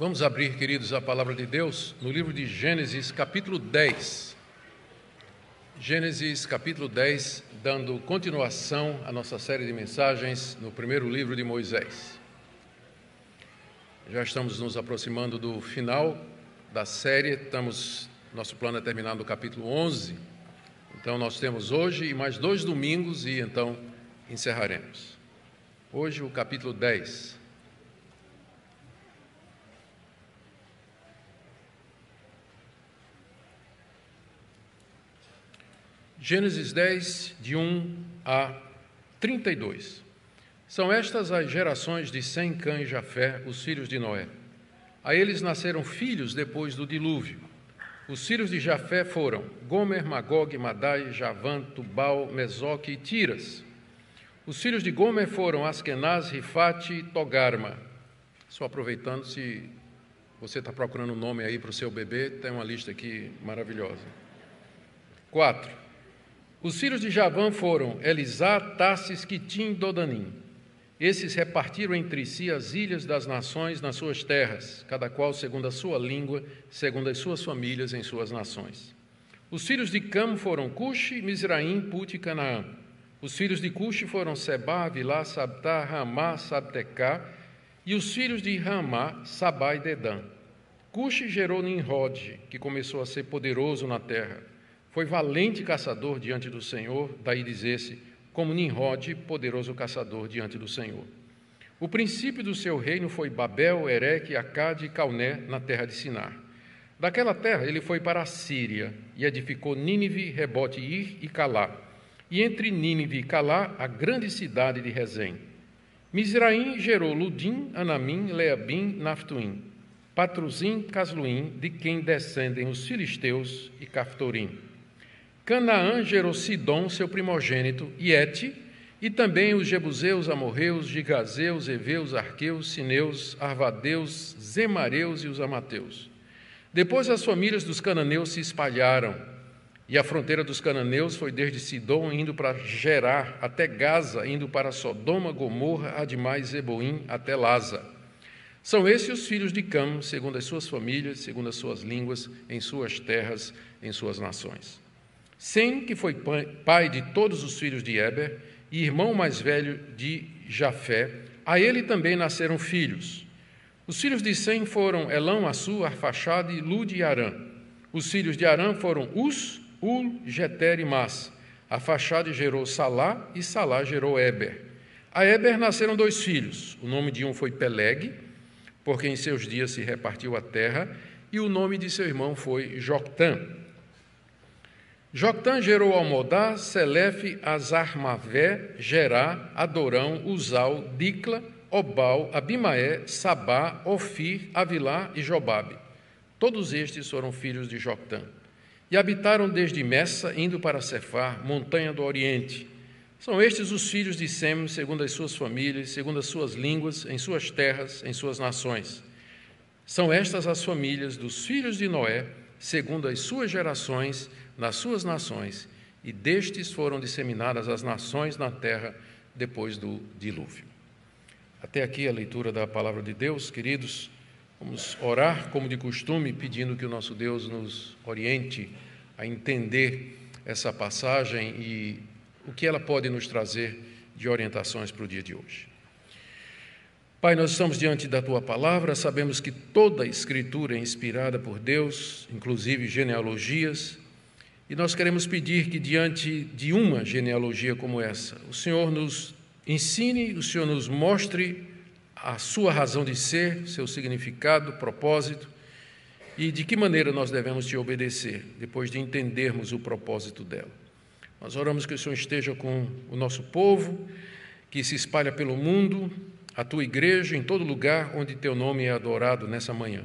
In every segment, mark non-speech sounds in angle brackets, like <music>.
Vamos abrir, queridos, a palavra de Deus no livro de Gênesis, capítulo 10. Gênesis, capítulo 10, dando continuação à nossa série de mensagens no primeiro livro de Moisés. Já estamos nos aproximando do final da série, estamos, nosso plano é terminar no capítulo 11. Então, nós temos hoje e mais dois domingos e então encerraremos. Hoje, o capítulo 10. Gênesis 10, de 1 a 32. São estas as gerações de Sem, Cã e Jafé, os filhos de Noé. A eles nasceram filhos depois do dilúvio. Os filhos de Jafé foram Gomer, Magog, Madai, Javã, Tubal, Mesoque e Tiras. Os filhos de Gomer foram Askenaz, Rifate e Togarma. Só aproveitando, se você está procurando um nome aí para o seu bebê, tem uma lista aqui maravilhosa. Quatro. Os filhos de Javã foram Elisá, Tassis, Quitim e Dodanim. Esses repartiram entre si as ilhas das nações nas suas terras, cada qual segundo a sua língua, segundo as suas famílias em suas nações. Os filhos de Cam foram Cuxi, Misraim, Put e Canaã. Os filhos de Cuxi foram Seba, Vilá, Sabtá, Ramá, Sabtecá. E os filhos de Ramá, Sabá e Dedã. Cuxi gerou Nimrod, que começou a ser poderoso na terra. Foi valente caçador diante do Senhor, daí dizer-se, como Nimrod, poderoso caçador diante do Senhor. O princípio do seu reino foi Babel, Ereque, Acade e Calné, na terra de Sinar. Daquela terra ele foi para a Síria e edificou Nínive, Rebote, Ir e Calá. E entre Nínive e Calá, a grande cidade de Rezém. Misraim gerou Ludim, Anamim, Leabim, Naftuim. Patruzim, Casluim, de quem descendem os filisteus e Caftorim. Canaã gerou Sidom, seu primogênito, e Ete, e também os Jebuseus, Amorreus, Gigazeus, Eveus, Arqueus, Sineus, Arvadeus, Zemareus e os Amateus. Depois as famílias dos cananeus se espalharam, e a fronteira dos cananeus foi desde Sidom, indo para Gerar, até Gaza, indo para Sodoma, Gomorra, Admais, Zeboim, até Laza. São esses os filhos de Cam, segundo as suas famílias, segundo as suas línguas, em suas terras, em suas nações. Sem, que foi pai de todos os filhos de Eber e irmão mais velho de Jafé, a ele também nasceram filhos. Os filhos de Sem foram Elão, Assu, Arfaxade, Lud e Arã. Os filhos de Arã foram Us, Ul, Jeter e Mas. Arfaxade gerou Salá e Salá gerou Eber. A Eber nasceram dois filhos. O nome de um foi Peleg, porque em seus dias se repartiu a terra, e o nome de seu irmão foi Joctã. Joctã gerou Almodá, Selefe, Azarmavé, Gerá, Adorão, Uzal, Dicla, Obal, Abimaé, Sabá, Ofir, Avilá e Jobabe. Todos estes foram filhos de Joctã. E habitaram desde Messa, indo para Cefar, montanha do Oriente. São estes os filhos de Sem, segundo as suas famílias, segundo as suas línguas, em suas terras, em suas nações. São estas as famílias dos filhos de Noé, segundo as suas gerações, nas suas nações, e destes foram disseminadas as nações na terra depois do dilúvio. Até aqui a leitura da palavra de Deus, queridos. Vamos orar, como de costume, pedindo que o nosso Deus nos oriente a entender essa passagem e o que ela pode nos trazer de orientações para o dia de hoje. Pai, nós estamos diante da tua palavra, sabemos que toda a escritura é inspirada por Deus, inclusive genealogias, e nós queremos pedir que, diante de uma genealogia como essa, o Senhor nos ensine, o Senhor nos mostre a sua razão de ser, seu significado, propósito e de que maneira nós devemos te obedecer, depois de entendermos o propósito dela. Nós oramos que o Senhor esteja com o nosso povo, que se espalha pelo mundo, a tua igreja, em todo lugar onde teu nome é adorado nessa manhã.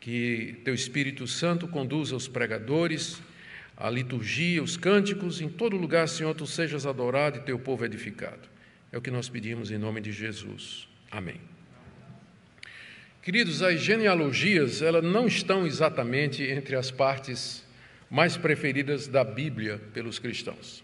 Que teu Espírito Santo conduza os pregadores, a liturgia, os cânticos, em todo lugar, Senhor, tu sejas adorado e teu povo edificado. É o que nós pedimos em nome de Jesus. Amém. Queridos, as genealogias, elas não estão exatamente entre as partes mais preferidas da Bíblia pelos cristãos.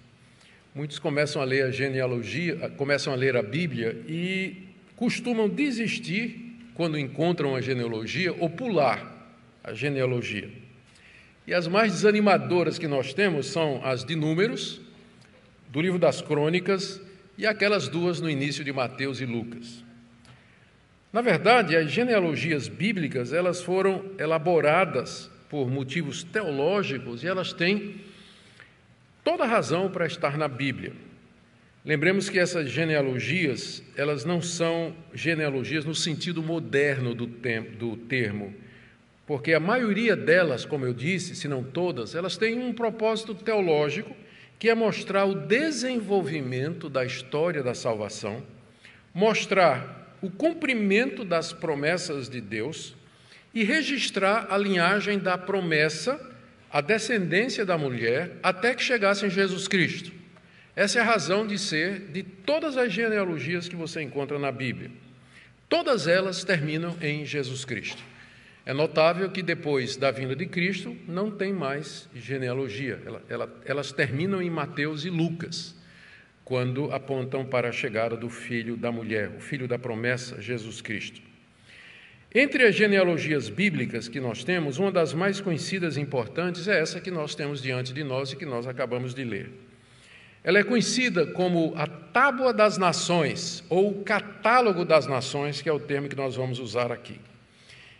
Muitos começam a ler a genealogia, começam a ler a Bíblia e costumam desistir quando encontram a genealogia, ou pular a genealogia. E as mais desanimadoras que nós temos são as de Números, do livro das Crônicas e aquelas duas no início de Mateus e Lucas. Na verdade, as genealogias bíblicas, elas foram elaboradas por motivos teológicos e elas têm toda razão para estar na Bíblia. Lembremos que essas genealogias, elas não são genealogias no sentido moderno do, do termo, porque a maioria delas, como eu disse, se não todas, elas têm um propósito teológico, que é mostrar o desenvolvimento da história da salvação, mostrar o cumprimento das promessas de Deus e registrar a linhagem da promessa, a descendência da mulher, até que chegasse em Jesus Cristo. Essa é a razão de ser de todas as genealogias que você encontra na Bíblia. Todas elas terminam em Jesus Cristo. É notável que depois da vinda de Cristo não tem mais genealogia, ela, ela, elas terminam em Mateus e Lucas, quando apontam para a chegada do filho da mulher, o filho da promessa, Jesus Cristo. Entre as genealogias bíblicas que nós temos, uma das mais conhecidas e importantes é essa que nós temos diante de nós e que nós acabamos de ler. Ela é conhecida como a Tábua das Nações, ou Catálogo das Nações, que é o termo que nós vamos usar aqui.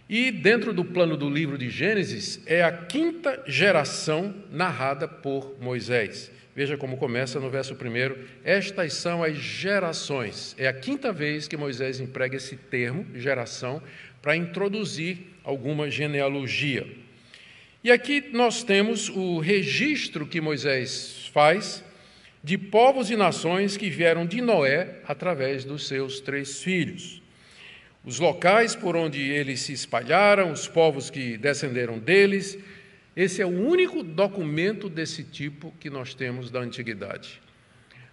E dentro do plano do livro de Gênesis, é a quinta geração narrada por Moisés. Veja como começa no verso 1. Estas são as gerações. É a quinta vez que Moisés emprega esse termo, geração, para introduzir alguma genealogia. E aqui nós temos o registro que Moisés faz de povos e nações que vieram de Noé através dos seus três filhos. Os locais por onde eles se espalharam, os povos que descenderam deles. Esse é o único documento desse tipo que nós temos da antiguidade.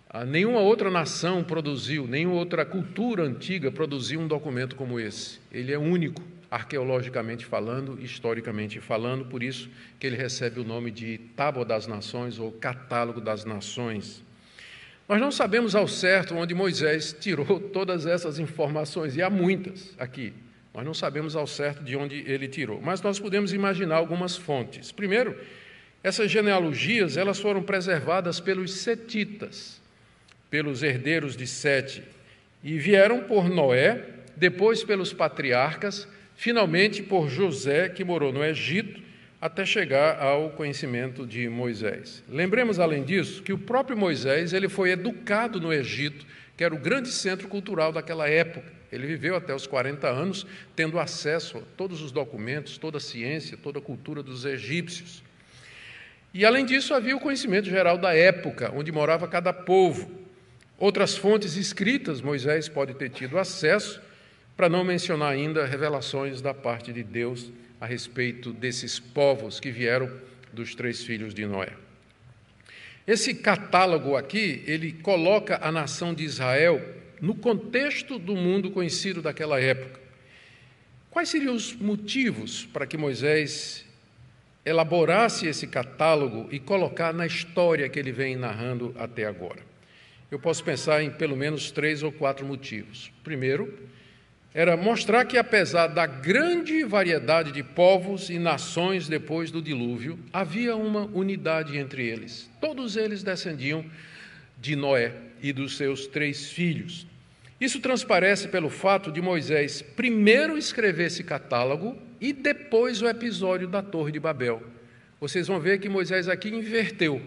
Ah, nenhuma outra nação produziu, nenhuma outra cultura antiga produziu um documento como esse. Ele é único, arqueologicamente falando, historicamente falando, por isso que ele recebe o nome de Tábua das Nações ou Catálogo das Nações. Nós não sabemos ao certo onde Moisés tirou <laughs> todas essas informações, e há muitas aqui. Nós não sabemos ao certo de onde ele tirou, mas nós podemos imaginar algumas fontes. Primeiro, essas genealogias elas foram preservadas pelos setitas, pelos herdeiros de Sete, e vieram por Noé, depois pelos patriarcas, finalmente por José, que morou no Egito, até chegar ao conhecimento de Moisés. Lembremos, além disso, que o próprio Moisés ele foi educado no Egito, que era o grande centro cultural daquela época. Ele viveu até os 40 anos tendo acesso a todos os documentos, toda a ciência, toda a cultura dos egípcios. E, além disso, havia o conhecimento geral da época, onde morava cada povo. Outras fontes escritas Moisés pode ter tido acesso, para não mencionar ainda revelações da parte de Deus a respeito desses povos que vieram dos três filhos de Noé. Esse catálogo aqui, ele coloca a nação de Israel no contexto do mundo conhecido daquela época. Quais seriam os motivos para que Moisés elaborasse esse catálogo e colocar na história que ele vem narrando até agora? Eu posso pensar em pelo menos três ou quatro motivos. Primeiro, era mostrar que, apesar da grande variedade de povos e nações depois do dilúvio, havia uma unidade entre eles. Todos eles descendiam de Noé e dos seus três filhos. Isso transparece pelo fato de Moisés primeiro escrever esse catálogo e depois o episódio da Torre de Babel. Vocês vão ver que Moisés aqui inverteu.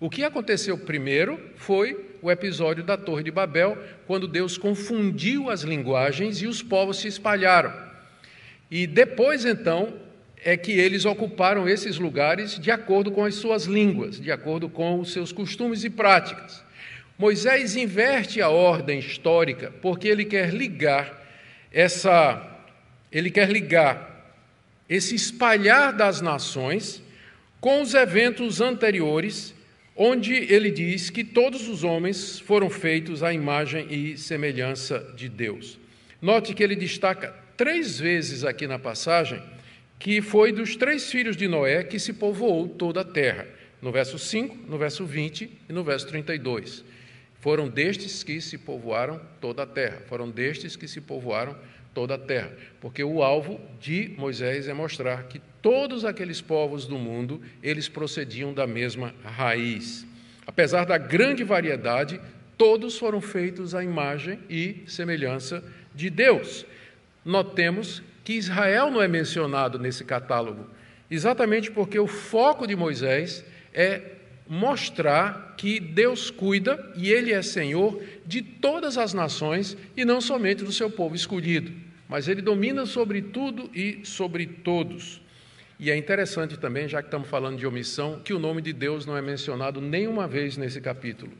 O que aconteceu primeiro foi o episódio da Torre de Babel, quando Deus confundiu as linguagens e os povos se espalharam. E depois, então, é que eles ocuparam esses lugares de acordo com as suas línguas, de acordo com os seus costumes e práticas. Moisés inverte a ordem histórica porque ele quer ligar essa ele quer ligar esse espalhar das nações com os eventos anteriores onde ele diz que todos os homens foram feitos à imagem e semelhança de Deus. Note que ele destaca três vezes aqui na passagem que foi dos três filhos de Noé que se povoou toda a terra. No verso 5, no verso 20 e no verso 32. Foram destes que se povoaram toda a terra, foram destes que se povoaram toda a terra, porque o alvo de Moisés é mostrar que todos aqueles povos do mundo, eles procediam da mesma raiz. Apesar da grande variedade, todos foram feitos à imagem e semelhança de Deus. Notemos que Israel não é mencionado nesse catálogo, exatamente porque o foco de Moisés é mostrar que Deus cuida e Ele é Senhor de todas as nações e não somente do seu povo escolhido, mas Ele domina sobre tudo e sobre todos. E é interessante também, já que estamos falando de omissão, que o nome de Deus não é mencionado nenhuma vez nesse capítulo,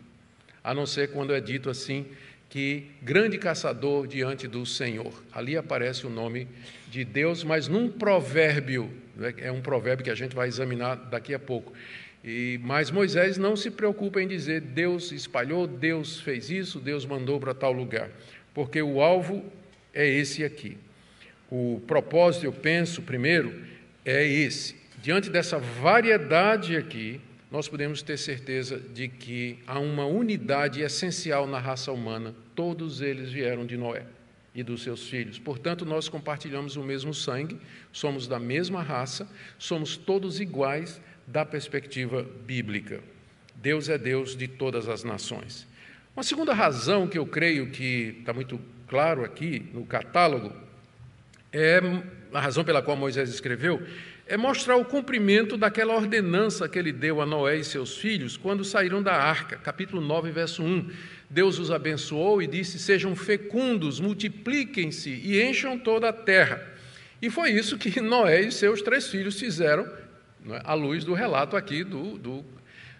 a não ser quando é dito assim que grande caçador diante do Senhor. Ali aparece o nome de Deus, mas num provérbio, né, é um provérbio que a gente vai examinar daqui a pouco. E, mas Moisés não se preocupa em dizer Deus espalhou, Deus fez isso, Deus mandou para tal lugar, porque o alvo é esse aqui. O propósito, eu penso, primeiro, é esse. Diante dessa variedade aqui, nós podemos ter certeza de que há uma unidade essencial na raça humana. Todos eles vieram de Noé e dos seus filhos. Portanto, nós compartilhamos o mesmo sangue, somos da mesma raça, somos todos iguais da perspectiva bíblica. Deus é Deus de todas as nações. Uma segunda razão que eu creio que está muito claro aqui no catálogo é a razão pela qual Moisés escreveu é mostrar o cumprimento daquela ordenança que ele deu a Noé e seus filhos quando saíram da arca. Capítulo 9, verso 1. Deus os abençoou e disse: Sejam fecundos, multipliquem-se e encham toda a terra. E foi isso que Noé e seus três filhos fizeram é? à luz do relato aqui do, do,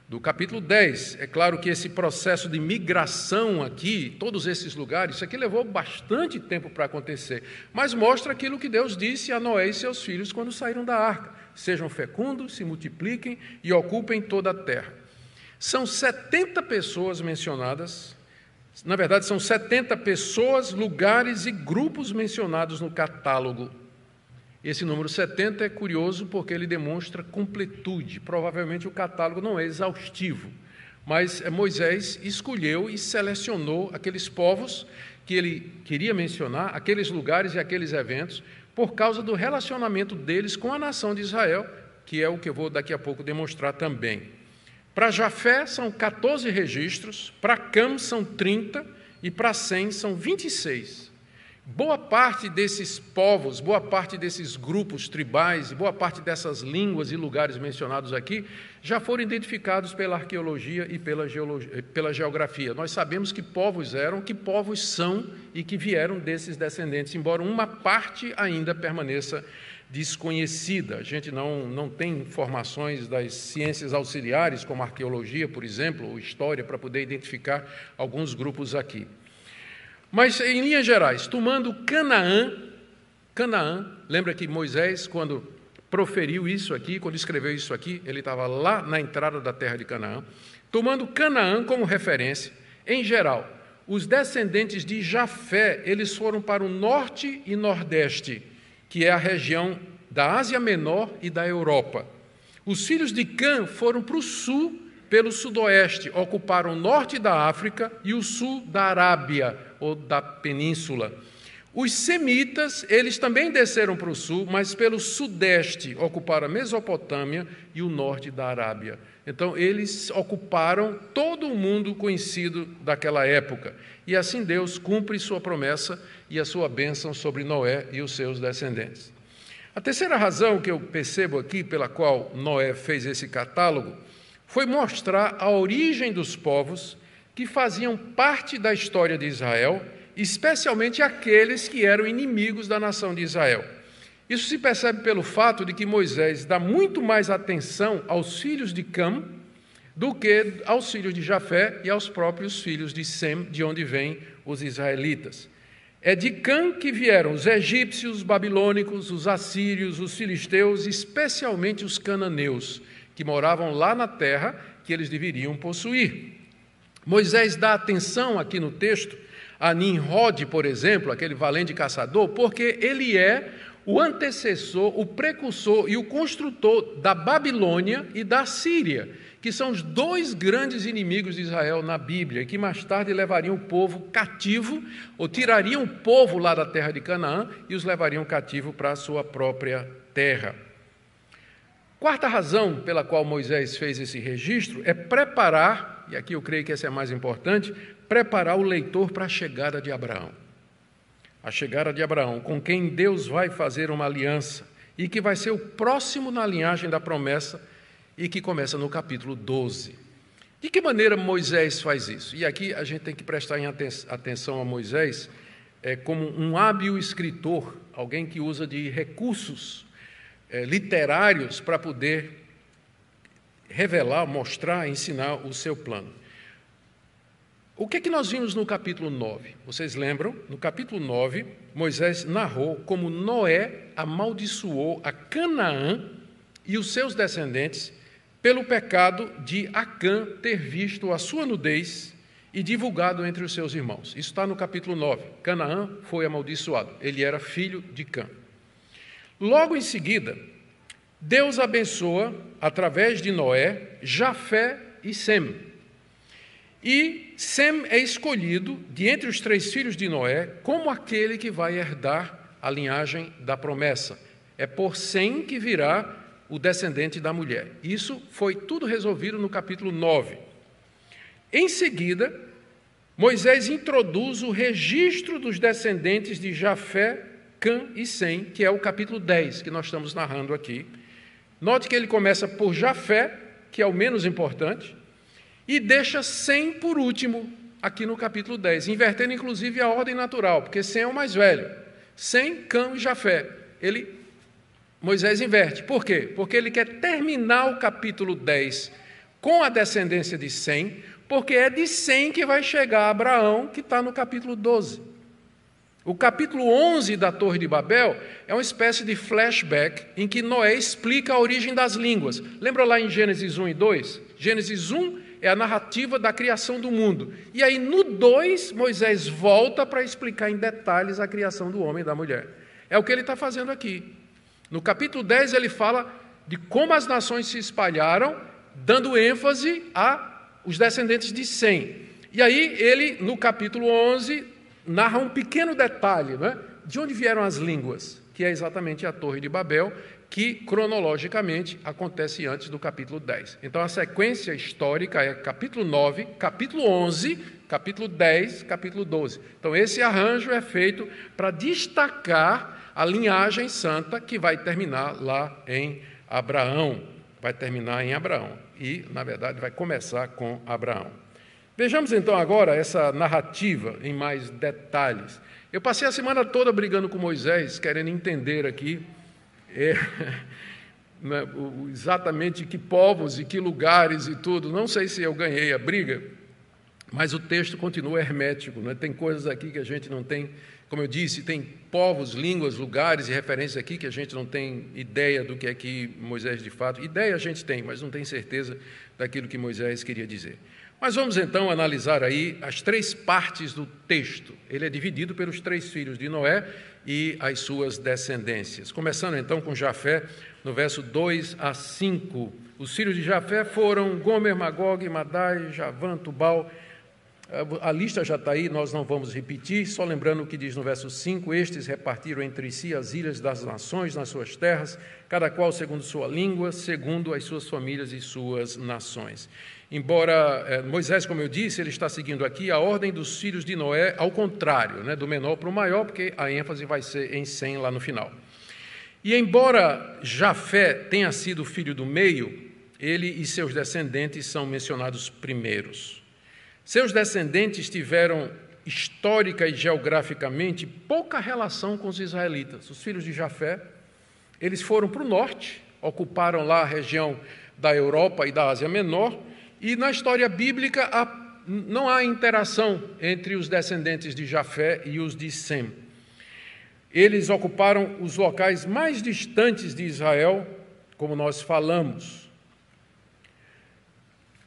do capítulo 10. É claro que esse processo de migração aqui, todos esses lugares, isso aqui levou bastante tempo para acontecer, mas mostra aquilo que Deus disse a Noé e seus filhos quando saíram da arca: sejam fecundos, se multipliquem e ocupem toda a terra. São 70 pessoas mencionadas, na verdade, são 70 pessoas, lugares e grupos mencionados no catálogo esse número 70 é curioso porque ele demonstra completude. Provavelmente o catálogo não é exaustivo, mas Moisés escolheu e selecionou aqueles povos que ele queria mencionar, aqueles lugares e aqueles eventos, por causa do relacionamento deles com a nação de Israel, que é o que eu vou daqui a pouco demonstrar também. Para Jafé são 14 registros, para Cam são 30 e para Sem são 26. Boa parte desses povos, boa parte desses grupos tribais, boa parte dessas línguas e lugares mencionados aqui já foram identificados pela arqueologia e pela, geologia, pela geografia. Nós sabemos que povos eram, que povos são e que vieram desses descendentes, embora uma parte ainda permaneça desconhecida. A gente não, não tem informações das ciências auxiliares, como arqueologia, por exemplo, ou história, para poder identificar alguns grupos aqui. Mas, em linhas gerais, tomando Canaã, Canaã, lembra que Moisés, quando proferiu isso aqui, quando escreveu isso aqui, ele estava lá na entrada da terra de Canaã, tomando Canaã como referência, em geral, os descendentes de Jafé, eles foram para o norte e nordeste, que é a região da Ásia Menor e da Europa. Os filhos de Cã foram para o sul, pelo sudoeste, ocuparam o norte da África e o sul da Arábia, ou da península. Os semitas, eles também desceram para o sul, mas pelo sudeste ocuparam a Mesopotâmia e o norte da Arábia. Então, eles ocuparam todo o mundo conhecido daquela época. E assim Deus cumpre sua promessa e a sua bênção sobre Noé e os seus descendentes. A terceira razão que eu percebo aqui pela qual Noé fez esse catálogo foi mostrar a origem dos povos que faziam parte da história de Israel, especialmente aqueles que eram inimigos da nação de Israel. Isso se percebe pelo fato de que Moisés dá muito mais atenção aos filhos de Cam do que aos filhos de Jafé e aos próprios filhos de Sem, de onde vêm os israelitas. É de Cã que vieram os egípcios, os babilônicos, os assírios, os filisteus, especialmente os cananeus, que moravam lá na terra que eles deveriam possuir. Moisés dá atenção aqui no texto a Nimrod, por exemplo, aquele valente caçador, porque ele é o antecessor, o precursor e o construtor da Babilônia e da Síria, que são os dois grandes inimigos de Israel na Bíblia, que mais tarde levariam o povo cativo, ou tirariam o povo lá da terra de Canaã e os levariam cativo para a sua própria terra. Quarta razão pela qual Moisés fez esse registro é preparar, e aqui eu creio que essa é a mais importante, preparar o leitor para a chegada de Abraão. A chegada de Abraão, com quem Deus vai fazer uma aliança e que vai ser o próximo na linhagem da promessa e que começa no capítulo 12. De que maneira Moisés faz isso? E aqui a gente tem que prestar atenção a Moisés é, como um hábil escritor, alguém que usa de recursos é, literários para poder revelar, mostrar, ensinar o seu plano. O que é que nós vimos no capítulo 9? Vocês lembram? No capítulo 9, Moisés narrou como Noé amaldiçoou a Canaã e os seus descendentes pelo pecado de Acã ter visto a sua nudez e divulgado entre os seus irmãos. Isso está no capítulo 9. Canaã foi amaldiçoado. Ele era filho de Cã. Logo em seguida, Deus abençoa, através de Noé, Jafé e Sem. E Sem é escolhido, de entre os três filhos de Noé, como aquele que vai herdar a linhagem da promessa. É por Sem que virá o descendente da mulher. Isso foi tudo resolvido no capítulo 9. Em seguida, Moisés introduz o registro dos descendentes de Jafé, Cã e Sem, que é o capítulo 10 que nós estamos narrando aqui. Note que ele começa por Jafé, que é o menos importante, e deixa Sem por último, aqui no capítulo 10, invertendo inclusive a ordem natural, porque Sem é o mais velho. Sem, Cã e Jafé. Ele, Moisés inverte. Por quê? Porque ele quer terminar o capítulo 10 com a descendência de Sem, porque é de Sem que vai chegar Abraão, que está no capítulo 12. O capítulo 11 da Torre de Babel é uma espécie de flashback em que Noé explica a origem das línguas. Lembra lá em Gênesis 1 e 2? Gênesis 1 é a narrativa da criação do mundo. E aí, no 2, Moisés volta para explicar em detalhes a criação do homem e da mulher. É o que ele está fazendo aqui. No capítulo 10, ele fala de como as nações se espalharam, dando ênfase a os descendentes de Sem. E aí, ele, no capítulo 11, narra um pequeno detalhe né, de onde vieram as línguas, que é exatamente a Torre de Babel, que cronologicamente acontece antes do capítulo 10. Então a sequência histórica é capítulo 9, capítulo 11, capítulo 10, capítulo 12. Então esse arranjo é feito para destacar a linhagem santa que vai terminar lá em Abraão. Vai terminar em Abraão e, na verdade, vai começar com Abraão. Vejamos então agora essa narrativa em mais detalhes. Eu passei a semana toda brigando com Moisés, querendo entender aqui <laughs> é, né, exatamente que povos e que lugares e tudo. Não sei se eu ganhei a briga, mas o texto continua hermético. Né? Tem coisas aqui que a gente não tem, como eu disse, tem povos, línguas, lugares e referências aqui que a gente não tem ideia do que é que Moisés de fato. Ideia a gente tem, mas não tem certeza daquilo que Moisés queria dizer. Mas vamos então analisar aí as três partes do texto. Ele é dividido pelos três filhos de Noé e as suas descendências. Começando então com Jafé, no verso 2 a 5. Os filhos de Jafé foram Gomer, Magog, Madai, Javã, Tubal. A lista já está aí, nós não vamos repetir, só lembrando o que diz no verso 5: Estes repartiram entre si as ilhas das nações nas suas terras, cada qual segundo sua língua, segundo as suas famílias e suas nações. Embora é, Moisés, como eu disse, ele está seguindo aqui a ordem dos filhos de Noé, ao contrário, né, do menor para o maior, porque a ênfase vai ser em 100 lá no final. E embora Jafé tenha sido filho do meio, ele e seus descendentes são mencionados primeiros. Seus descendentes tiveram histórica e geograficamente pouca relação com os israelitas. Os filhos de Jafé, eles foram para o norte, ocuparam lá a região da Europa e da Ásia Menor, e na história bíblica não há interação entre os descendentes de Jafé e os de Sem. Eles ocuparam os locais mais distantes de Israel, como nós falamos.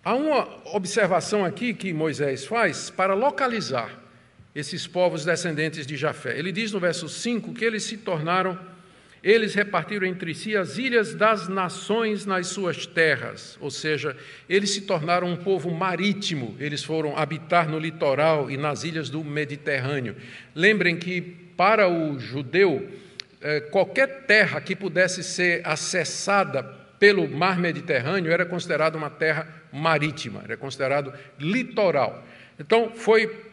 Há uma observação aqui que Moisés faz para localizar esses povos descendentes de Jafé. Ele diz no verso 5 que eles se tornaram eles repartiram entre si as ilhas das nações nas suas terras, ou seja, eles se tornaram um povo marítimo, eles foram habitar no litoral e nas ilhas do Mediterrâneo. Lembrem que, para o judeu, eh, qualquer terra que pudesse ser acessada pelo mar Mediterrâneo era considerada uma terra marítima, era considerado litoral. Então, foi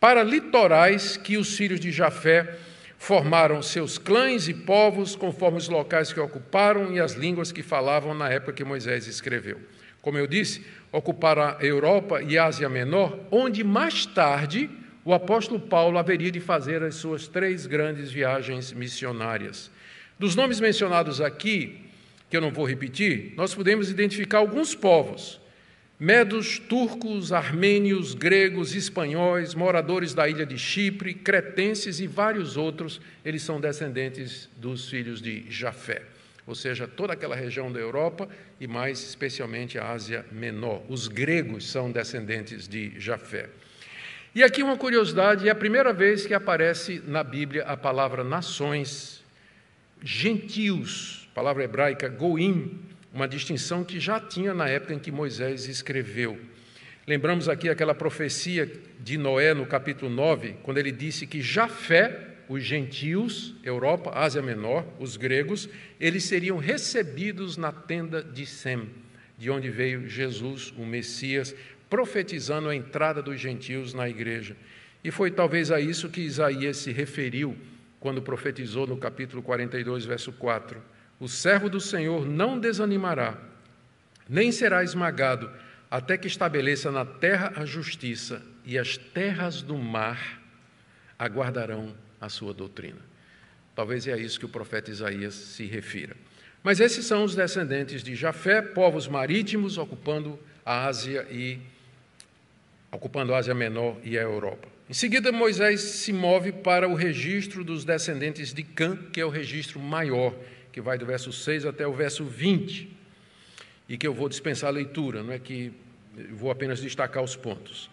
para litorais que os filhos de Jafé formaram seus clãs e povos conforme os locais que ocuparam e as línguas que falavam na época que Moisés escreveu. Como eu disse, ocuparam a Europa e a Ásia Menor, onde mais tarde o apóstolo Paulo haveria de fazer as suas três grandes viagens missionárias. Dos nomes mencionados aqui, que eu não vou repetir, nós podemos identificar alguns povos Medos, turcos, armênios, gregos, espanhóis, moradores da ilha de Chipre, cretenses e vários outros, eles são descendentes dos filhos de Jafé, ou seja, toda aquela região da Europa e mais especialmente a Ásia Menor. Os gregos são descendentes de Jafé. E aqui uma curiosidade: é a primeira vez que aparece na Bíblia a palavra nações, gentios, palavra hebraica goim, uma distinção que já tinha na época em que Moisés escreveu. Lembramos aqui aquela profecia de Noé no capítulo 9, quando ele disse que Jafé, os gentios, Europa, Ásia Menor, os gregos, eles seriam recebidos na tenda de Sem, de onde veio Jesus, o Messias, profetizando a entrada dos gentios na igreja. E foi talvez a isso que Isaías se referiu quando profetizou no capítulo 42, verso 4. O servo do Senhor não desanimará, nem será esmagado, até que estabeleça na terra a justiça, e as terras do mar aguardarão a sua doutrina. Talvez é a isso que o profeta Isaías se refira. Mas esses são os descendentes de Jafé, povos marítimos ocupando a Ásia e ocupando a Ásia Menor e a Europa. Em seguida, Moisés se move para o registro dos descendentes de Cã, que é o registro maior que vai do verso 6 até o verso 20, e que eu vou dispensar a leitura, não é que vou apenas destacar os pontos.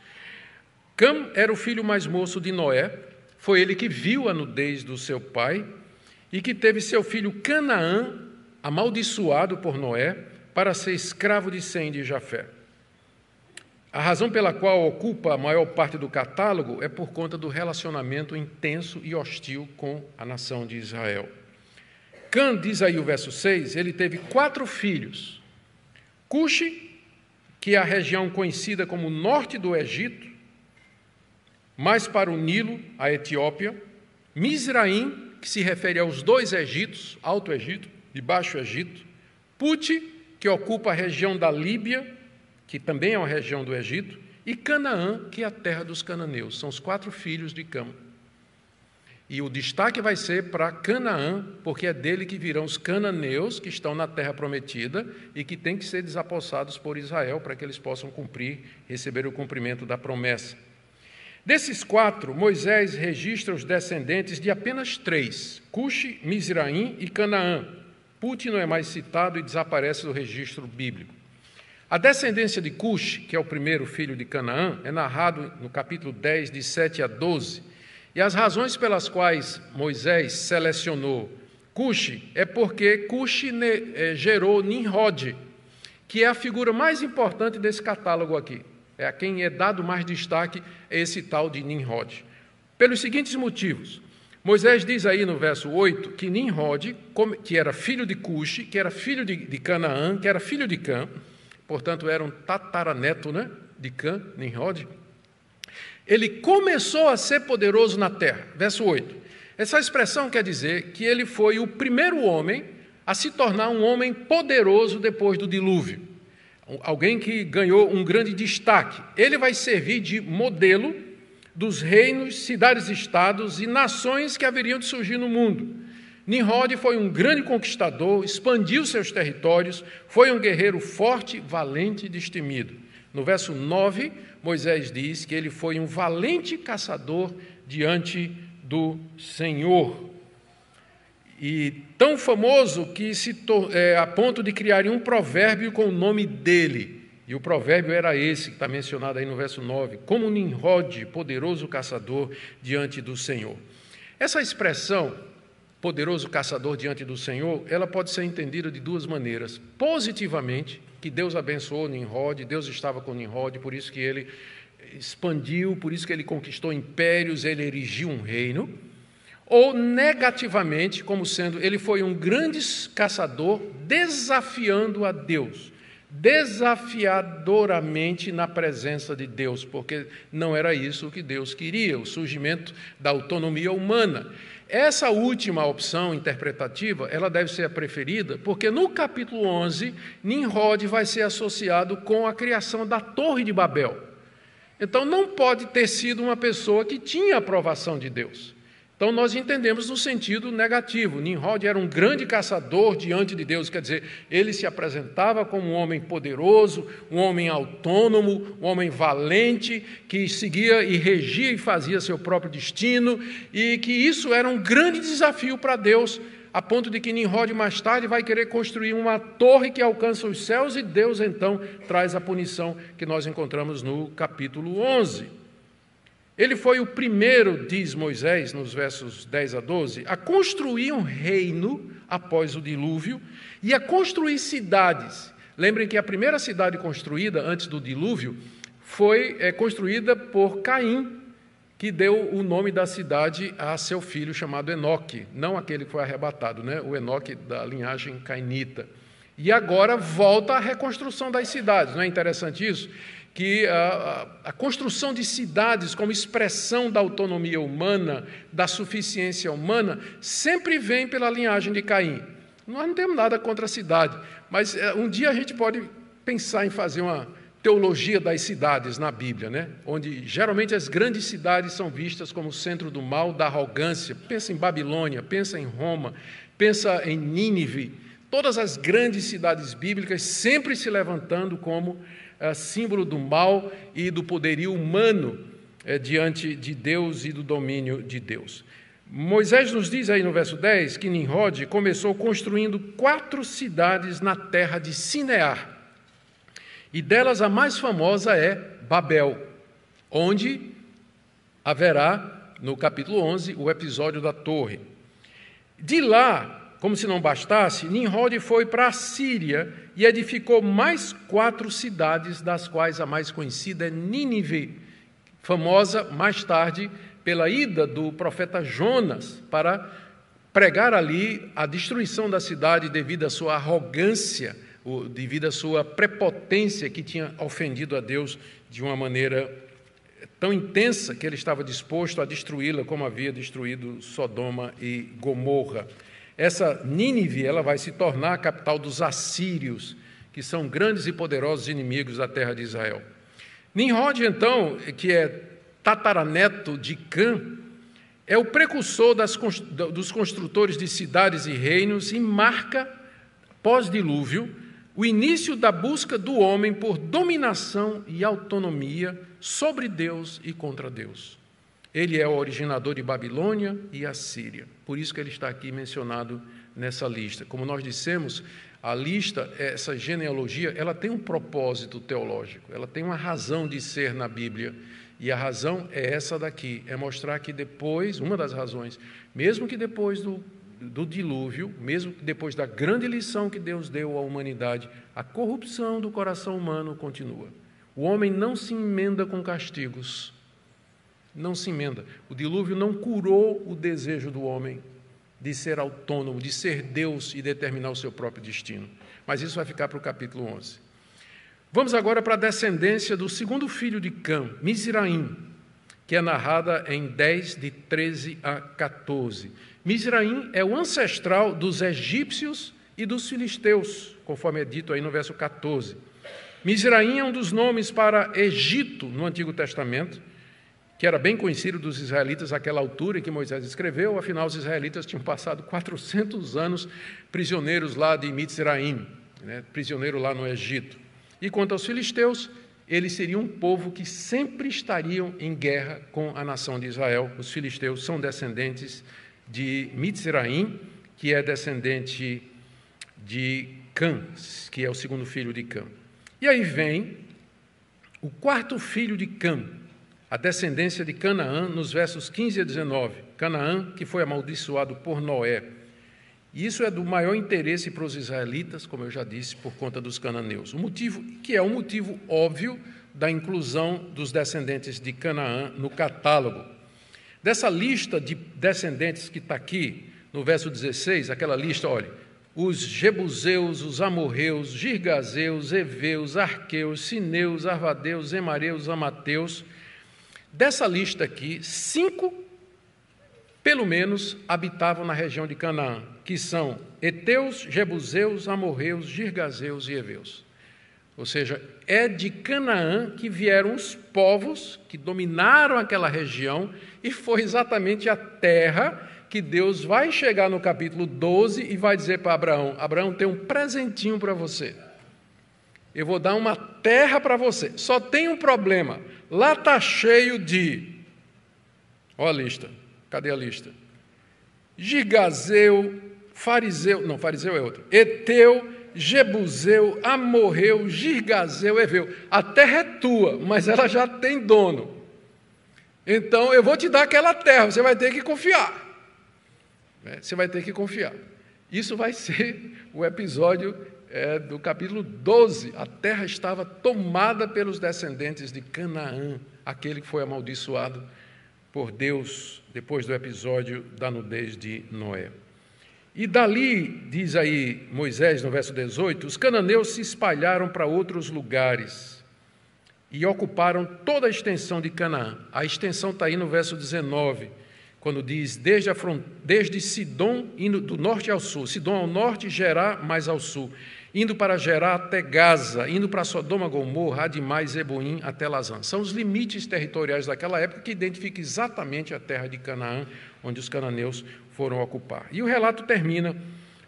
Cam era o filho mais moço de Noé, foi ele que viu a nudez do seu pai e que teve seu filho Canaã amaldiçoado por Noé para ser escravo de Sem de Jafé. A razão pela qual ocupa a maior parte do catálogo é por conta do relacionamento intenso e hostil com a nação de Israel. Cã, diz aí o verso 6, ele teve quatro filhos. Cuxi, que é a região conhecida como norte do Egito, mais para o Nilo, a Etiópia. Misraim, que se refere aos dois Egitos, Alto Egito e Baixo Egito. Puti, que ocupa a região da Líbia, que também é uma região do Egito. E Canaã, que é a terra dos cananeus. São os quatro filhos de Cam. E o destaque vai ser para Canaã, porque é dele que virão os cananeus que estão na terra prometida e que têm que ser desapossados por Israel para que eles possam cumprir, receber o cumprimento da promessa. Desses quatro, Moisés registra os descendentes de apenas três: Cuxi, Mizraim e Canaã. Put não é mais citado e desaparece do registro bíblico. A descendência de Cuxi, que é o primeiro filho de Canaã, é narrado no capítulo 10, de 7 a 12 e as razões pelas quais Moisés selecionou Cuxi é porque Cuxi eh, gerou Nimrod, que é a figura mais importante desse catálogo aqui. É a quem é dado mais destaque é esse tal de Nimrod. Pelos seguintes motivos. Moisés diz aí no verso 8 que Nimrod, que era filho de Cuxi, que era filho de, Canaã, que era filho de Cã, portanto era um tataraneto né, de Cã, Nimrod, ele começou a ser poderoso na terra. Verso 8. Essa expressão quer dizer que ele foi o primeiro homem a se tornar um homem poderoso depois do dilúvio. Alguém que ganhou um grande destaque. Ele vai servir de modelo dos reinos, cidades-estados e nações que haveriam de surgir no mundo. Nimrod foi um grande conquistador, expandiu seus territórios, foi um guerreiro forte, valente e destemido. No verso 9, Moisés diz que ele foi um valente caçador diante do Senhor. E tão famoso que se é, a ponto de criarem um provérbio com o nome dele. E o provérbio era esse, que está mencionado aí no verso 9: como Nimrod, poderoso caçador diante do Senhor. Essa expressão poderoso caçador diante do Senhor, ela pode ser entendida de duas maneiras. Positivamente, que Deus abençoou Nimrod, Deus estava com Nimrod, por isso que ele expandiu, por isso que ele conquistou impérios, ele erigiu um reino. Ou negativamente, como sendo ele foi um grande caçador desafiando a Deus desafiadoramente na presença de Deus, porque não era isso que Deus queria, o surgimento da autonomia humana. Essa última opção interpretativa, ela deve ser a preferida, porque no capítulo 11, Nimrod vai ser associado com a criação da Torre de Babel. Então não pode ter sido uma pessoa que tinha aprovação de Deus. Então nós entendemos no sentido negativo. Nimrod era um grande caçador diante de Deus, quer dizer, ele se apresentava como um homem poderoso, um homem autônomo, um homem valente, que seguia e regia e fazia seu próprio destino, e que isso era um grande desafio para Deus, a ponto de que Nimrod mais tarde vai querer construir uma torre que alcança os céus, e Deus então traz a punição que nós encontramos no capítulo 11. Ele foi o primeiro, diz Moisés, nos versos 10 a 12, a construir um reino após o dilúvio e a construir cidades. Lembrem que a primeira cidade construída antes do dilúvio foi é, construída por Caim, que deu o nome da cidade a seu filho chamado Enoque, não aquele que foi arrebatado, né? o Enoque da linhagem cainita. E agora volta a reconstrução das cidades, não é interessante isso? Que a, a, construção de cidades como expressão da autonomia humana, da suficiência humana, sempre vem pela linhagem de Caim. Nós não temos nada contra a cidade, mas é, um dia a gente pode pensar em fazer uma teologia das cidades na Bíblia, né? onde geralmente as grandes cidades são vistas como centro do mal, da arrogância. Pensa em Babilônia, pensa em Roma, pensa em Nínive. Todas as grandes cidades bíblicas sempre se levantando como símbolo do mal e do poderio humano é, diante de Deus e do domínio de Deus. Moisés nos diz aí no verso 10 que Nimrod começou construindo quatro cidades na terra de Sinear. E delas a mais famosa é Babel, onde haverá, no capítulo 11, o episódio da torre. De lá, como se não bastasse, Nimrod foi para a Síria e edificou mais quatro cidades, das quais a mais conhecida é Nínive, famosa mais tarde pela ida do profeta Jonas para pregar ali a destruição da cidade devido à sua arrogância, devido à sua prepotência que tinha ofendido a Deus de uma maneira tão intensa que ele estava disposto a destruí-la como havia destruído Sodoma e Gomorra. Essa Nínive ela vai se tornar a capital dos assírios, que são grandes e poderosos inimigos da terra de Israel. Nimrod, então, que é tataraneto de Cã, é o precursor das, dos construtores de cidades e reinos e marca, pós-dilúvio, o início da busca do homem por dominação e autonomia sobre Deus e contra Deus. Ele é o originador de Babilônia e Assíria. Por isso que ele está aqui mencionado nessa lista. Como nós dissemos, a lista, essa genealogia, ela tem um propósito teológico, ela tem uma razão de ser na Bíblia. E a razão é essa daqui, é mostrar que depois, uma das razões, mesmo que depois do, do dilúvio, mesmo que depois da grande lição que Deus deu à humanidade, a corrupção do coração humano continua. O homem não se emenda com castigos, não se emenda. O dilúvio não curou o desejo do homem de ser autônomo, de ser Deus e determinar o seu próprio destino. Mas isso vai ficar para o capítulo 11. Vamos agora para a descendência do segundo filho de Cã, Misraim, que é narrada em 10, de 13 a 14. Misraim é o ancestral dos egípcios e dos filisteus, conforme é dito aí no verso 14. Misraim é um dos nomes para Egito no Antigo Testamento que era bem conhecido dos israelitas àquela altura em que Moisés escreveu, afinal, os israelitas tinham passado 400 anos prisioneiros lá de Mitzraim, né, prisioneiro lá no Egito. E quanto aos filisteus, eles seriam um povo que sempre estariam em guerra com a nação de Israel. Os filisteus são descendentes de Mitzraim, que é descendente de Cã, que é o segundo filho de Cã. E aí vem o quarto filho de Cã, a descendência de Canaã, nos versos 15 a 19. Canaã, que foi amaldiçoado por Noé. E isso é do maior interesse para os israelitas, como eu já disse, por conta dos cananeus. O motivo, que é um motivo óbvio da inclusão dos descendentes de Canaã no catálogo. Dessa lista de descendentes que está aqui, no verso 16, aquela lista, olha, os Jebuseus, os Amorreus, Girgazeus, Eveus, Arqueus, Sineus, Arvadeus, Emareus, Amateus. Dessa lista aqui, cinco, pelo menos, habitavam na região de Canaã, que são Eteus, Jebuseus, Amorreus, Girgazeus e Eveus. Ou seja, é de Canaã que vieram os povos que dominaram aquela região e foi exatamente a terra que Deus vai chegar no capítulo 12 e vai dizer para Abraão: Abraão, tem um presentinho para você. Eu vou dar uma terra para você. Só tem um problema. Lá está cheio de. Olha a lista. Cadê a lista? Gigazeu, fariseu, não, fariseu é outro. Eteu, Jebuseu, Amorreu, Girgazeu, Eveu. A terra é tua, mas ela já tem dono. Então eu vou te dar aquela terra, você vai ter que confiar. Né? Você vai ter que confiar. Isso vai <laughs> ser o episódio é, do capítulo 12. A terra estava tomada pelos descendentes de Canaã, aquele que foi amaldiçoado por Deus depois do episódio da nudez de Noé. E dali, diz aí Moisés no verso 18, os cananeus se espalharam para outros lugares e ocuparam toda a extensão de Canaã. A extensão está aí no verso 19, quando diz desde, a front... desde Sidom, indo do norte ao sul, Sidom ao norte, Gerá mais ao sul, indo para Gerá até Gaza, indo para Sodoma, Gomorra, Adimai, Zeboim até Lazã. São os limites territoriais daquela época que identificam exatamente a terra de Canaã, onde os cananeus foram ocupar. E o relato termina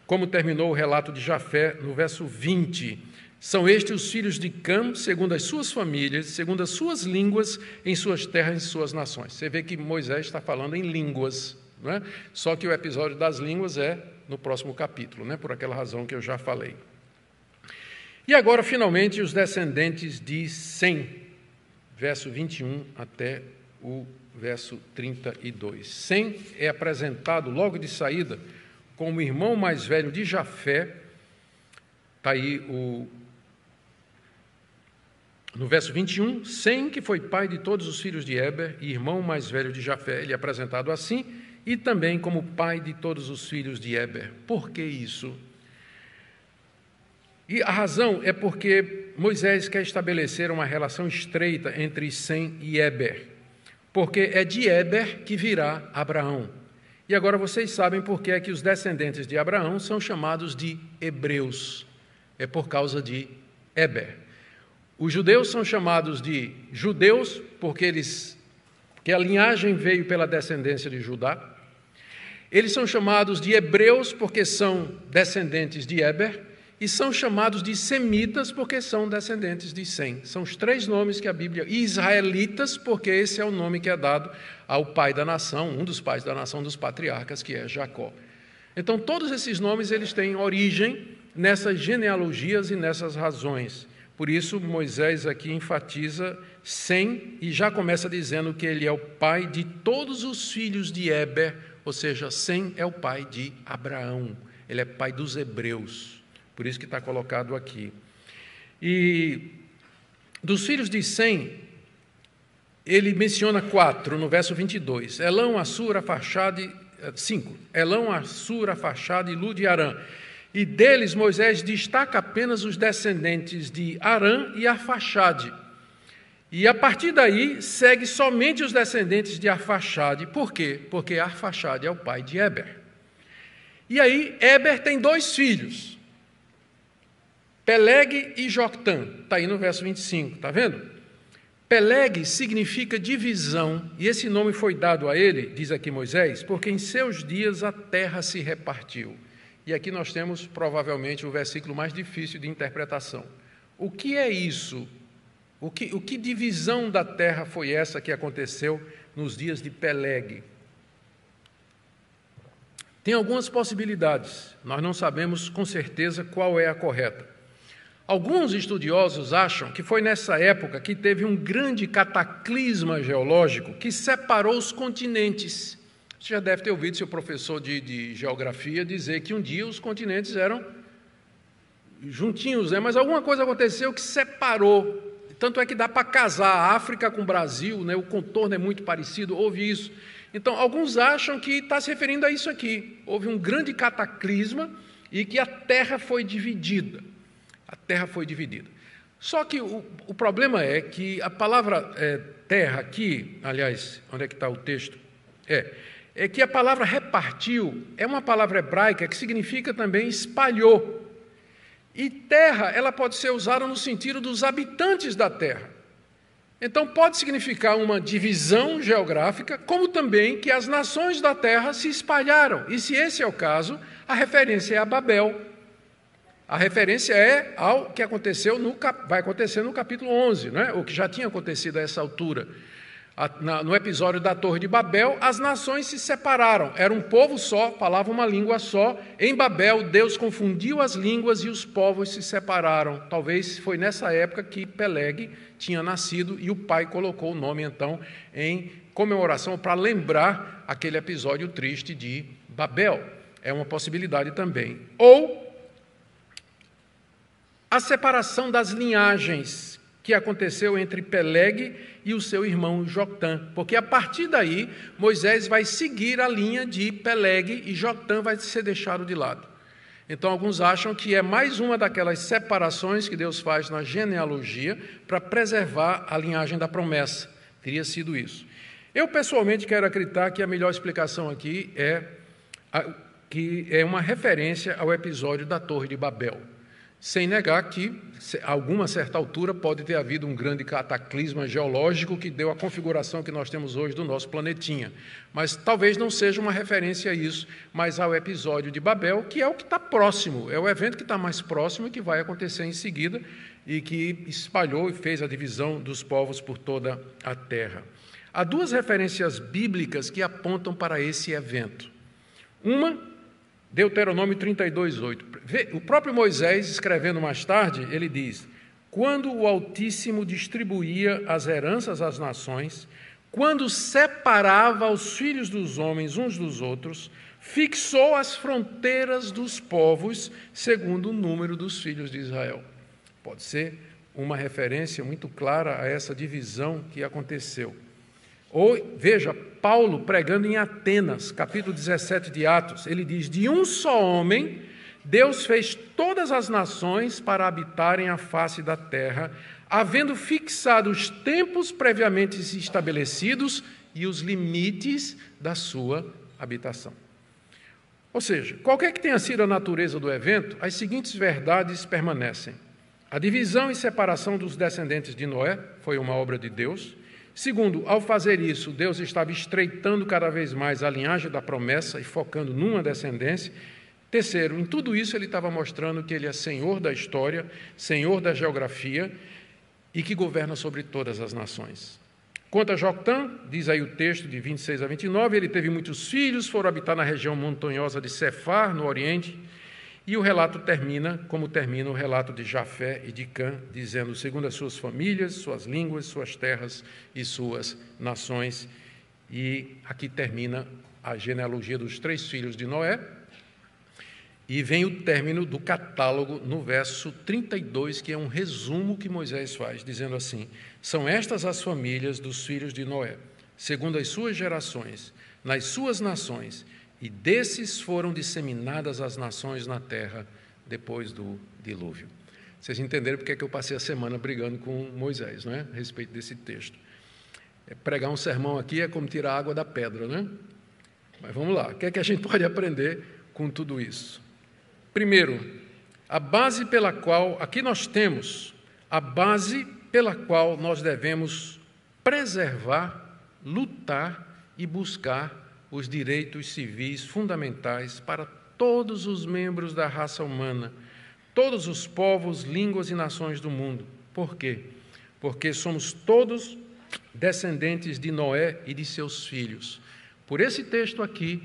como terminou o relato de Jafé no verso 20. São estes os filhos de Cam, segundo as suas famílias, segundo as suas línguas, em suas terras e suas nações. Você vê que Moisés está falando em línguas, não é? só que o episódio das línguas é no próximo capítulo, né? por aquela razão que eu já falei. E agora, finalmente, os descendentes de Sem, verso 21 até o verso 32. Sem é apresentado logo de saída como irmão mais velho de Jafé. Está aí o. No verso 21, Sem, que foi pai de todos os filhos de Eber e irmão mais velho de Jafé, ele é apresentado assim, e também como pai de todos os filhos de Eber. Por que isso? E a razão é porque Moisés quer estabelecer uma relação estreita entre Sem e Eber, porque é de Eber que virá Abraão. E agora vocês sabem por que é que os descendentes de Abraão são chamados de hebreus. É por causa de Eber. Os judeus são chamados de judeus porque eles porque a linhagem veio pela descendência de Judá. Eles são chamados de hebreus porque são descendentes de Eber e são chamados de semitas porque são descendentes de Sem. São os três nomes que a Bíblia. E israelitas, porque esse é o nome que é dado ao pai da nação, um dos pais da nação dos patriarcas, que é Jacó. Então, todos esses nomes eles têm origem nessas genealogias e nessas razões. Por isso, Moisés aqui enfatiza Sem e já começa dizendo que ele é o pai de todos os filhos de Eber, ou seja, Sem é o pai de Abraão, ele é pai dos hebreus. Por isso que está colocado aqui. E dos filhos de Sem, ele menciona quatro no verso 22. Elão, Assur, Afaxade, eh, cinco. Elão, Assur, Afaxade Lud e Arã. E deles Moisés destaca apenas os descendentes de Arã e Afaxade. E a partir daí segue somente os descendentes de Arfaxade. Por quê? Porque Arfaxade é o pai de Eber. E aí, Eber tem dois filhos. Peleg e Joctã, está aí no verso 25, está vendo? Peleg significa divisão, e esse nome foi dado a ele, diz aqui Moisés, porque em seus dias a terra se repartiu. E aqui nós temos provavelmente o versículo mais difícil de interpretação. O que é isso? O que, o que divisão da terra foi essa que aconteceu nos dias de Peleg? Tem algumas possibilidades, nós não sabemos com certeza qual é a correta. Alguns estudiosos acham que foi nessa época que teve um grande cataclisma geológico que separou os continentes. Você já deve ter ouvido seu professor de, de geografia dizer que um dia os continentes eram juntinhos, né? mas alguma coisa aconteceu que separou. Tanto é que dá para casar a África com o Brasil, né? o contorno é muito parecido, houve isso. Então, alguns acham que está se referindo a isso aqui. Houve um grande cataclisma e que a terra foi dividida. A terra foi dividida. Só que o, o problema é que a palavra é, terra aqui, aliás, onde é que está o texto? É, é que a palavra repartiu é uma palavra hebraica que significa também espalhou. E terra, ela pode ser usada no sentido dos habitantes da terra. Então, pode significar uma divisão geográfica, como também que as nações da terra se espalharam. E se esse é o caso, a referência é a Babel, a referência é ao que aconteceu no, vai acontecer no capítulo 11, né? o que já tinha acontecido a essa altura. No episódio da Torre de Babel, as nações se separaram, era um povo só, falava uma língua só. Em Babel, Deus confundiu as línguas e os povos se separaram. Talvez foi nessa época que Peleg tinha nascido e o pai colocou o nome, então, em comemoração para lembrar aquele episódio triste de Babel. É uma possibilidade também. Ou a separação das linhagens que aconteceu entre Peleg e o seu irmão Jotã, porque a partir daí Moisés vai seguir a linha de Peleg e Jotã vai ser deixado de lado. Então, alguns acham que é mais uma daquelas separações que Deus faz na genealogia para preservar a linhagem da promessa. Teria sido isso. Eu, pessoalmente, quero acreditar que a melhor explicação aqui é a, que é uma referência ao episódio da Torre de Babel sem negar que, a alguma certa altura, pode ter havido um grande cataclisma geológico que deu a configuração que nós temos hoje do nosso planetinha. Mas talvez não seja uma referência a isso, mas ao episódio de Babel, que é o que está próximo, é o evento que está mais próximo e que vai acontecer em seguida e que espalhou e fez a divisão dos povos por toda a terra. Há duas referências bíblicas que apontam para esse evento. Uma Deuteronômio 32, 8. O próprio Moisés, escrevendo mais tarde, ele diz: Quando o Altíssimo distribuía as heranças às nações, quando separava os filhos dos homens uns dos outros, fixou as fronteiras dos povos segundo o número dos filhos de Israel. Pode ser uma referência muito clara a essa divisão que aconteceu. Ou, veja, Paulo pregando em Atenas, capítulo 17 de Atos, ele diz: De um só homem, Deus fez todas as nações para habitarem a face da terra, havendo fixado os tempos previamente estabelecidos e os limites da sua habitação. Ou seja, qualquer que tenha sido a natureza do evento, as seguintes verdades permanecem. A divisão e separação dos descendentes de Noé foi uma obra de Deus. Segundo, ao fazer isso, Deus estava estreitando cada vez mais a linhagem da promessa e focando numa descendência. Terceiro, em tudo isso ele estava mostrando que ele é senhor da história, senhor da geografia e que governa sobre todas as nações. Quanto a Joctã, diz aí o texto de 26 a 29, ele teve muitos filhos, foram habitar na região montanhosa de Cefar, no Oriente, e o relato termina como termina o relato de Jafé e de Cã, dizendo: segundo as suas famílias, suas línguas, suas terras e suas nações. E aqui termina a genealogia dos três filhos de Noé. E vem o término do catálogo no verso 32, que é um resumo que Moisés faz, dizendo assim: São estas as famílias dos filhos de Noé, segundo as suas gerações, nas suas nações e desses foram disseminadas as nações na terra depois do dilúvio. Vocês entenderam porque é que eu passei a semana brigando com Moisés, não é? A respeito desse texto. É, pregar um sermão aqui é como tirar água da pedra, né? Mas vamos lá, o que é que a gente <laughs> pode aprender com tudo isso? Primeiro, a base pela qual, aqui nós temos a base pela qual nós devemos preservar, lutar e buscar os direitos civis fundamentais para todos os membros da raça humana, todos os povos, línguas e nações do mundo. Por quê? Porque somos todos descendentes de Noé e de seus filhos. Por esse texto aqui,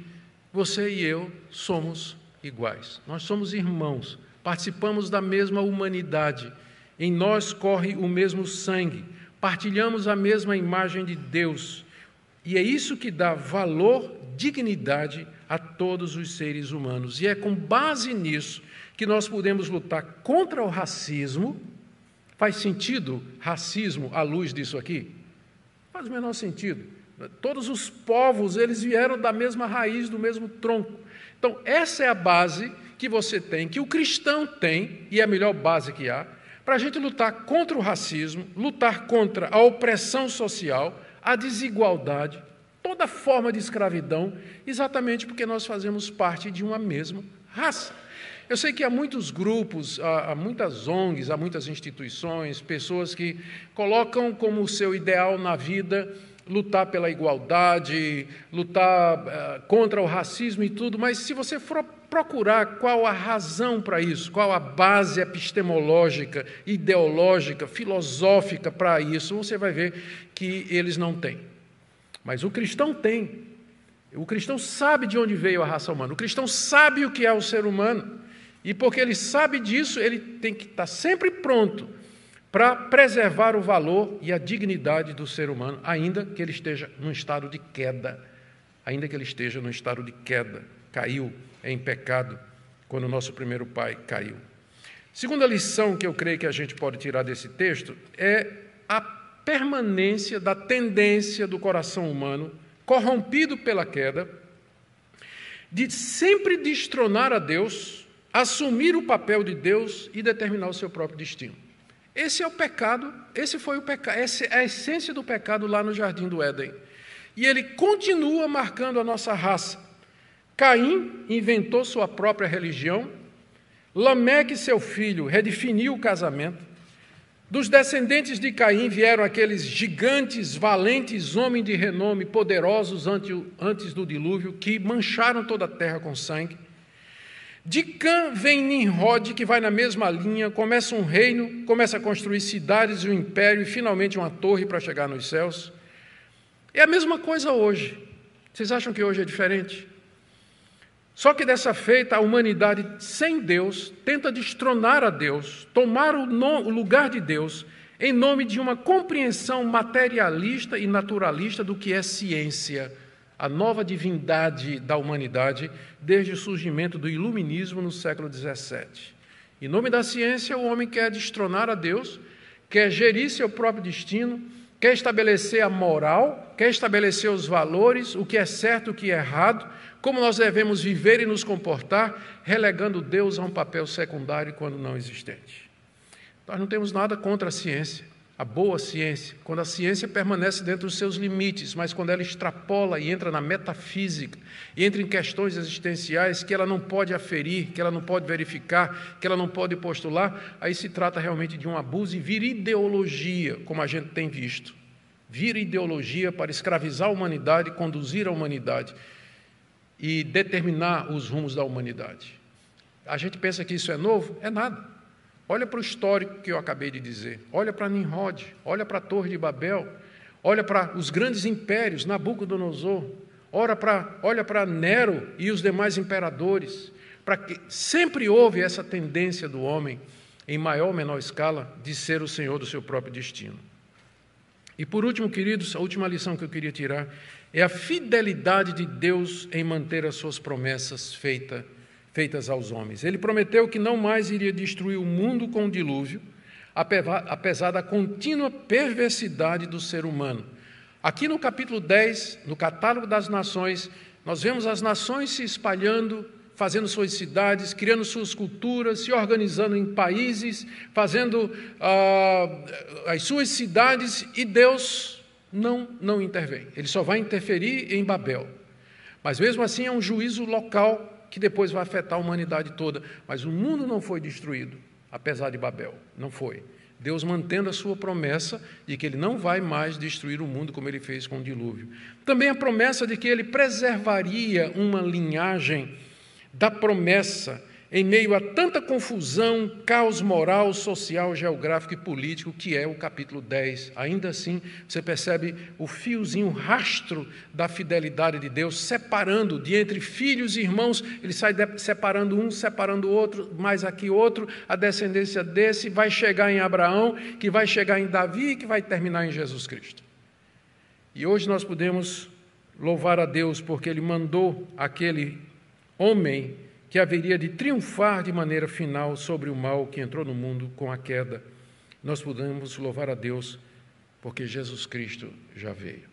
você e eu somos iguais. Nós somos irmãos. participamos da mesma humanidade, em nós corre o mesmo sangue, partilhamos a mesma imagem de Deus. E é isso que dá valor, dignidade a todos os seres humanos. E é com base nisso que nós podemos lutar contra o racismo. Faz sentido racismo à luz disso aqui? Faz o menor sentido. Todos os povos, eles vieram da mesma raiz, do mesmo tronco. Então, essa é a base que você tem, que o cristão tem, e é a melhor base que há, para a gente lutar contra o racismo, lutar contra a opressão social, a desigualdade, toda forma de escravidão, exatamente porque nós fazemos parte de uma mesma raça. Eu sei que há muitos grupos, há, muitas ONGs, há muitas instituições, pessoas que colocam como seu ideal na vida lutar pela igualdade, lutar uh, contra o racismo e tudo, mas se você for procurar qual a razão para isso, qual a base epistemológica, ideológica, filosófica para isso, você vai ver que eles não têm. Mas o cristão tem. O cristão sabe de onde veio a raça humana, o cristão sabe o que é o ser humano. E porque ele sabe disso, ele tem que estar sempre pronto para preservar o valor e a dignidade do ser humano, ainda que ele esteja num estado de queda, ainda que ele esteja num estado de queda, caiu em pecado quando o nosso primeiro pai caiu. Segunda lição que eu creio que a gente pode tirar desse texto é a permanência da tendência do coração humano, corrompido pela queda, de sempre destronar a Deus assumir o papel de Deus e determinar o seu próprio destino. Esse é o pecado, esse foi o pecado, essa é a essência do pecado lá no jardim do Éden. E ele continua marcando a nossa raça. Caim inventou sua própria religião, Lameque, seu filho, redefiniu o casamento. Dos descendentes de Caim vieram aqueles gigantes, valentes, homens de renome, poderosos antes do dilúvio, que mancharam toda a terra com sangue. De Cã vem Nimrod, que vai na mesma linha, começa um reino, começa a construir cidades e um império e finalmente uma torre para chegar nos céus. É a mesma coisa hoje. Vocês acham que hoje é diferente? Só que dessa feita, a humanidade sem Deus tenta destronar a Deus, tomar o, o lugar de Deus, em nome de uma compreensão materialista e naturalista do que é ciência a nova divindade da humanidade desde o surgimento do iluminismo no século XVII. Em nome da ciência, o homem quer destronar a Deus, quer gerir seu próprio destino, quer estabelecer a moral, quer estabelecer os valores, o que é certo, o que é errado, como nós devemos viver e nos comportar, relegando Deus a um papel secundário quando não existente. Nós não temos nada contra a ciência a boa ciência, quando a ciência permanece dentro dos seus limites, mas quando ela extrapola e entra na metafísica, e entra em questões existenciais que ela não pode aferir, que ela não pode verificar, que ela não pode postular, aí se trata realmente de um abuso e vira ideologia, como a gente tem visto. Vira ideologia para escravizar a humanidade, conduzir a humanidade e determinar os rumos da humanidade. A gente pensa que isso é novo? É nada. Olha para o histórico que eu acabei de dizer. Olha para Nimrod, olha para a Torre de Babel, olha para os grandes impérios, Nabucodonosor, olha para, olha para Nero e os demais imperadores. Para que sempre houve essa tendência do homem, em maior ou menor escala, de ser o senhor do seu próprio destino. E por último, queridos, a última lição que eu queria tirar é a fidelidade de Deus em manter as suas promessas feitas feitas aos homens. Ele prometeu que não mais iria destruir o mundo com o dilúvio, apesar da contínua perversidade do ser humano. Aqui no capítulo 10, no catálogo das nações, nós vemos as nações se espalhando, fazendo suas cidades, criando suas culturas, se organizando em países, fazendo ah, as suas cidades, e Deus não, não intervém. Ele só vai interferir em Babel. Mas mesmo assim é um juízo local que depois vai afetar a humanidade toda. Mas o mundo não foi destruído, apesar de Babel. Não foi. Deus mantendo a sua promessa de que ele não vai mais destruir o mundo como ele fez com o dilúvio. Também a promessa de que ele preservaria uma linhagem da promessa em meio a tanta confusão, caos moral, social, geográfico e político que é o capítulo 10. Ainda assim, você percebe o fiozinho, rastro da fidelidade de Deus, separando de entre filhos e irmãos, ele sai separando um, separando o outro, mais aqui outro, a descendência desse vai chegar em Abraão, que vai chegar em Davi e que vai terminar em Jesus Cristo. E hoje nós podemos louvar a Deus porque ele mandou aquele homem que haveria de triunfar de maneira final sobre o mal que entrou no mundo com a queda. Nós podemos louvar a Deus porque Jesus Cristo já veio.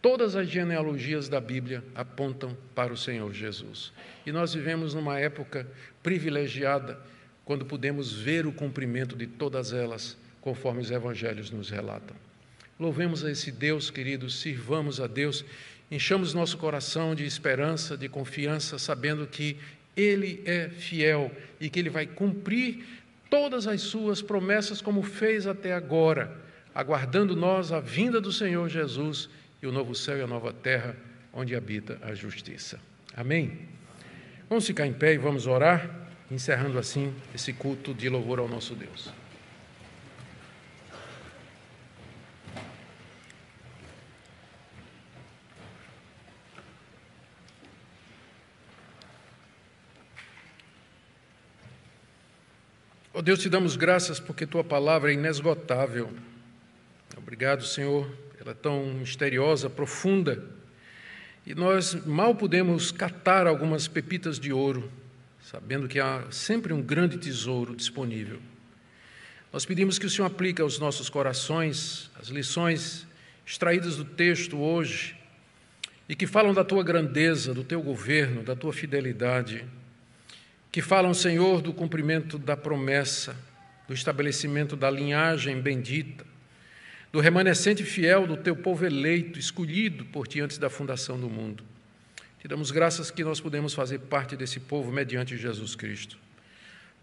Todas as genealogias da Bíblia apontam para o Senhor Jesus. E nós vivemos numa época privilegiada quando podemos ver o cumprimento de todas elas, conforme os evangelhos nos relatam. Louvemos a esse Deus, queridos, sirvamos a Deus, enchamos nosso coração de esperança, de confiança, sabendo que ele é fiel e que Ele vai cumprir todas as suas promessas, como fez até agora, aguardando nós a vinda do Senhor Jesus e o novo céu e a nova terra, onde habita a justiça. Amém? Vamos ficar em pé e vamos orar, encerrando assim esse culto de louvor ao nosso Deus. Oh Deus, te damos graças porque tua palavra é inesgotável. Obrigado, Senhor, ela é tão misteriosa, profunda. E nós mal podemos catar algumas pepitas de ouro, sabendo que há sempre um grande tesouro disponível. Nós pedimos que o Senhor aplique aos nossos corações as lições extraídas do texto hoje e que falam da tua grandeza, do teu governo, da tua fidelidade que falam, Senhor, do cumprimento da promessa, do estabelecimento da linhagem bendita, do remanescente fiel do teu povo eleito, escolhido por ti antes da fundação do mundo. Te damos graças que nós podemos fazer parte desse povo mediante Jesus Cristo.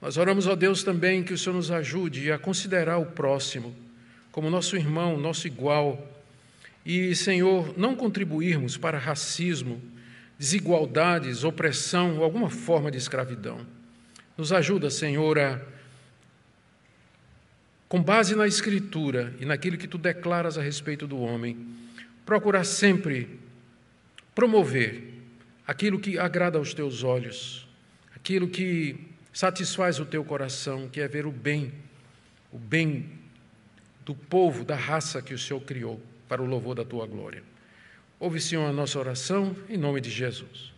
Nós oramos a Deus também que o Senhor nos ajude a considerar o próximo como nosso irmão, nosso igual, e, Senhor, não contribuirmos para racismo, desigualdades, opressão ou alguma forma de escravidão. Nos ajuda, Senhor, a, com base na Escritura e naquilo que tu declaras a respeito do homem, procurar sempre promover aquilo que agrada aos teus olhos, aquilo que satisfaz o teu coração, que é ver o bem, o bem do povo, da raça que o Senhor criou, para o louvor da tua glória. Ouve, Senhor, a nossa oração, em nome de Jesus.